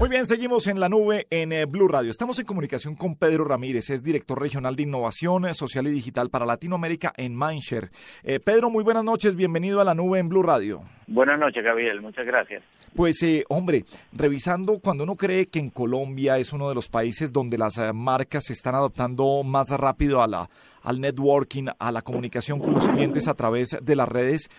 Muy bien, seguimos en la nube en eh, Blue Radio. Estamos en comunicación con Pedro Ramírez, es director regional de innovación eh, social y digital para Latinoamérica en Mindshare. Eh, Pedro, muy buenas noches, bienvenido a la nube en Blue Radio. Buenas noches, Gabriel, muchas gracias. Pues, hombre, revisando, cuando uno cree que en Colombia es uno de los países donde las marcas se están adoptando más rápido a la, al networking, a la comunicación con los clientes a través de las redes,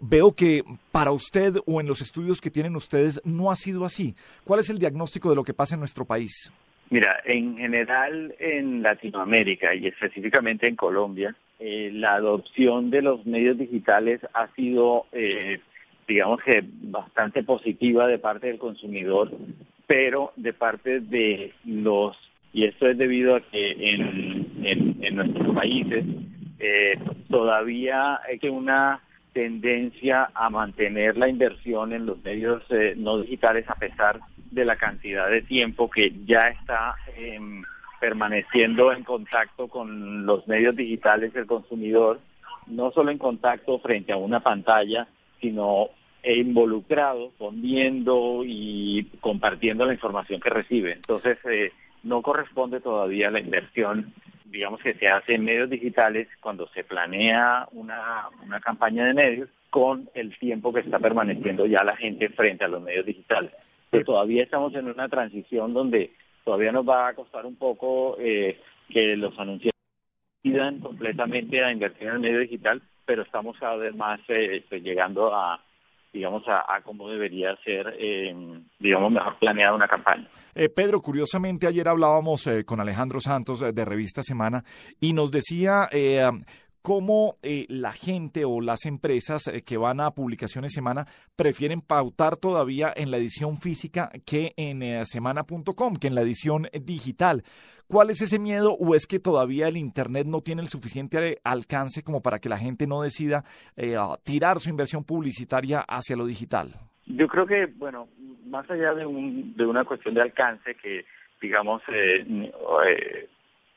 veo que para usted o en los estudios que tienen ustedes no ha sido así. ¿Cuál es el diagnóstico de lo que pasa en nuestro país? Mira, en general en Latinoamérica y específicamente en Colombia, eh, la adopción de los medios digitales ha sido, eh, digamos que, bastante positiva de parte del consumidor, pero de parte de los, y esto es debido a que en, en, nuestros países eh, todavía hay una tendencia a mantener la inversión en los medios no digitales a pesar de la cantidad de tiempo que ya está em, permaneciendo en contacto con los medios digitales del consumidor, no solo en contacto frente a una pantalla, sino involucrado, poniendo y compartiendo la información que recibe. Entonces, eh, no corresponde todavía la inversión, digamos que se hace en medios digitales cuando se planea una, una campaña de medios con el tiempo que está permaneciendo ya la gente frente a los medios digitales. Que todavía estamos en una transición donde todavía nos va a costar un poco eh, que los anunciantes pidan completamente a invertir en el medio digital, pero estamos cada vez más eh, pues, llegando a digamos, a, cómo debería ser, eh, digamos, mejor planeada una campaña. Pedro, curiosamente ayer hablábamos con Alejandro Santos de Revista Semana y nos decía cómo eh, la gente o las empresas eh, que van a publicaciones semana prefieren pautar todavía en la edición física que en eh, semana.com, que en la edición digital. ¿Cuál es ese miedo o es que todavía el Internet no tiene el suficiente alcance como para que la gente no decida tirar su inversión publicitaria hacia lo digital? Yo creo que, bueno, más allá de, un, de una cuestión de alcance que, digamos,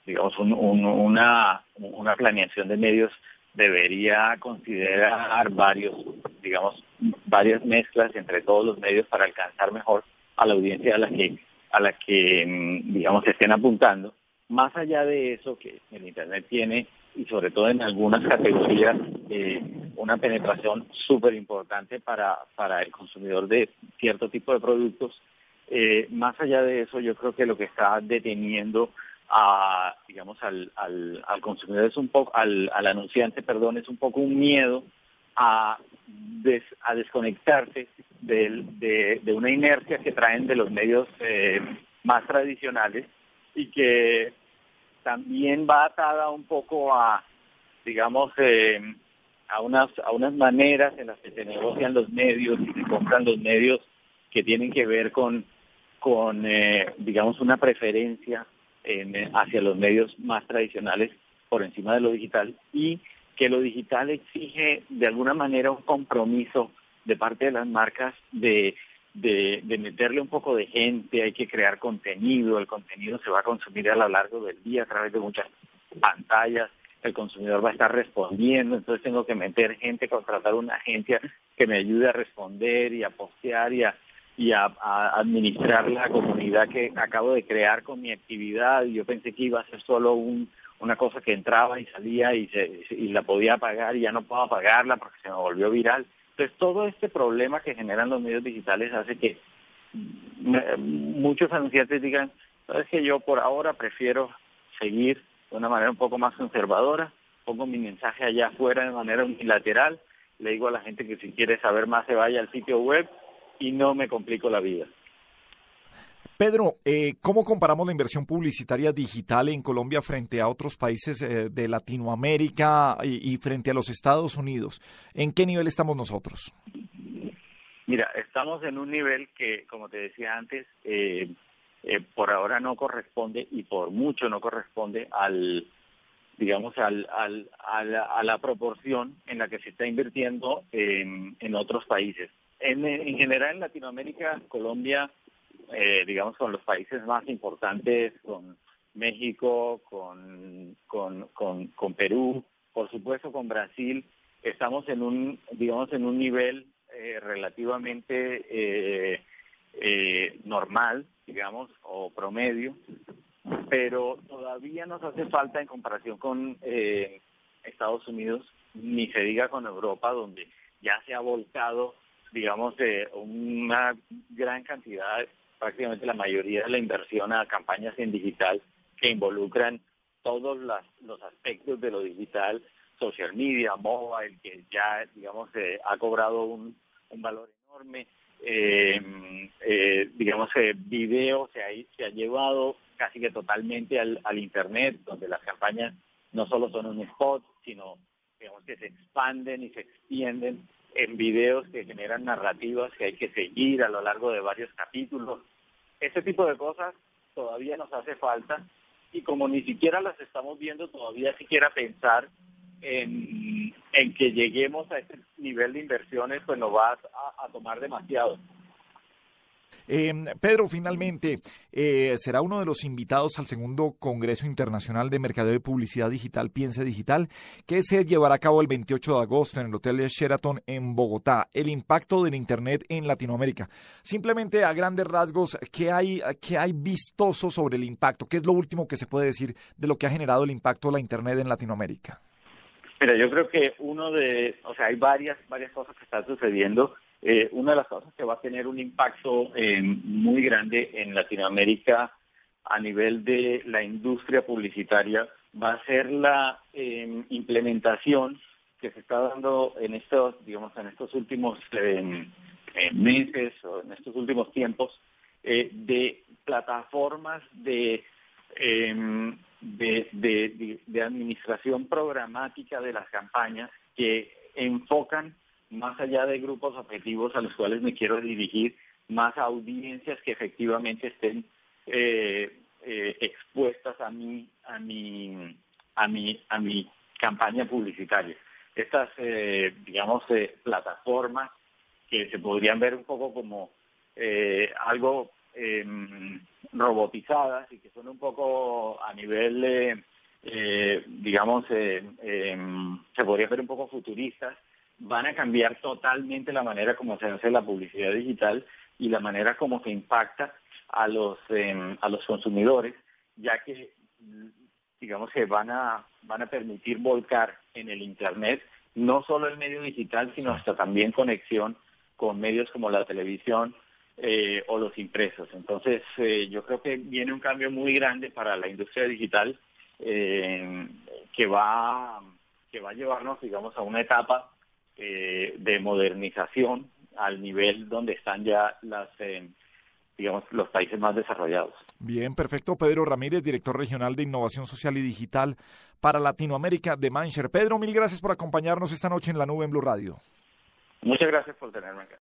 digamos, una, una planeación de medios debería considerar varios, digamos, varias mezclas entre todos los medios para alcanzar mejor a la audiencia a la que, a la que, mm, digamos, se estén apuntando. Más allá de eso que el Internet tiene, y sobre todo en algunas categorías, eh, una penetración súper importante para, para el consumidor de cierto tipo de productos, eh, más allá de eso, yo creo que lo que está deteniendo a, digamos, al, al, al consumidor es un poco, al, al anunciante, perdón, es un poco un miedo a, a desconectarse de, de, una inercia que traen de los medios eh, más tradicionales y que también va atada un poco a, digamos, eh, a unas a unas maneras en las que se negocian los medios y se compran los medios que tienen que ver con con eh, digamos una preferencia eh, hacia los medios más tradicionales por encima de lo digital y que lo digital exige de alguna manera un compromiso de parte de las marcas de, de, meterle un poco de gente, hay que crear contenido, el contenido se va a consumir a lo largo del día a través de muchas pantallas, el consumidor va a estar respondiendo, entonces tengo que meter gente, contratar una agencia que me ayude a responder y a postear y a, y a, administrar la comunidad que acabo de crear con mi actividad. Yo pensé que iba a ser solo un, una cosa que entraba y salía y, se, y la podía pagar y ya no puedo pagarla porque se me volvió viral. Entonces todo este problema que generan los medios digitales hace que muchos anunciantes digan, sabes que yo por ahora prefiero seguir de una manera un poco más conservadora, pongo mi mensaje allá afuera de manera unilateral, le digo a la gente que si quiere saber más se vaya al sitio web y no me complico la vida. Pedro, eh, ¿cómo comparamos la inversión publicitaria digital en Colombia frente a otros países eh, de Latinoamérica y, frente a los Estados Unidos? ¿En qué nivel estamos nosotros? Mira, estamos en un nivel que, como te decía antes, eh, por ahora no corresponde y por mucho no corresponde al, digamos, al, al, a, la, proporción en la que se está invirtiendo en, en otros países. En, general en Latinoamérica, Colombia, eh, digamos, con los países más importantes, con México, con, con, con, Perú, por supuesto con Brasil, estamos en un, digamos, en un nivel eh, relativamente, eh, eh, normal, digamos, o promedio, pero todavía nos hace falta en comparación con eh, Estados Unidos, ni se diga con Europa, donde ya se ha volcado, digamos, de una gran cantidad, prácticamente la mayoría de la inversión a campañas en digital que involucran todos los aspectos de lo digital, social media, mobile, que ya, digamos, eh, ha cobrado un, un valor enorme. Eh, eh, digamos, eh, video se ha, se ha llevado casi que totalmente al, al Internet, donde las campañas no solo son un spot, sino digamos que se expanden y se extienden en videos que generan narrativas que hay que seguir a lo largo de varios capítulos. Este tipo de cosas todavía nos hace falta y como ni siquiera las estamos viendo, todavía siquiera pensar en, en que lleguemos a ese nivel de inversiones, pues nos va a, a tomar demasiado. Eh, Pedro, finalmente, eh, será uno de los invitados al segundo Congreso Internacional de Mercadeo y Publicidad Digital, Piense Digital, que se llevará a cabo el 28 de agosto en el Hotel Sheraton en Bogotá. El impacto del Internet en Latinoamérica. Simplemente a grandes rasgos, ¿qué hay, qué hay vistoso sobre el impacto? ¿Qué es lo último que se puede decir de lo que ha generado el impacto de la Internet en Latinoamérica? Mira, yo creo que uno de, o sea, hay varias, varias cosas que están sucediendo. Eh, una de las cosas que va a tener un impacto eh, muy grande en Latinoamérica a nivel de la industria publicitaria va a ser la eh, implementación que se está dando en estos, digamos, en estos últimos meses o en estos últimos tiempos de plataformas de de, de, de, administración programática de las campañas que enfocan más allá de grupos objetivos a los cuales me quiero dirigir, más audiencias que efectivamente estén eh, eh, expuestas a mi, a mi, a mi, a mi campaña publicitaria. Estas, eh, digamos, eh, plataformas que se podrían ver un poco como eh, algo eh, robotizadas y que son un poco a nivel, eh, digamos, eh, em, se podría ver un poco futuristas, van a cambiar totalmente la manera como se hace la publicidad digital y la manera como se impacta a los em, a los consumidores, ya que digamos que van a van a permitir volcar en el internet no solo el medio digital, sino hasta también conexión con medios como la televisión, eh, o los impresos. Entonces, eh, yo creo que viene un cambio muy grande para la industria digital eh, que va que va a llevarnos, digamos, a una etapa eh, de modernización al nivel donde están ya las digamos, los países más desarrollados. Bien, perfecto. Pedro Ramírez, director regional de Innovación Social y Digital para Latinoamérica de Mancher. Pedro, mil gracias por acompañarnos esta noche en la nube en Blue Radio. Muchas gracias por tenerme acá.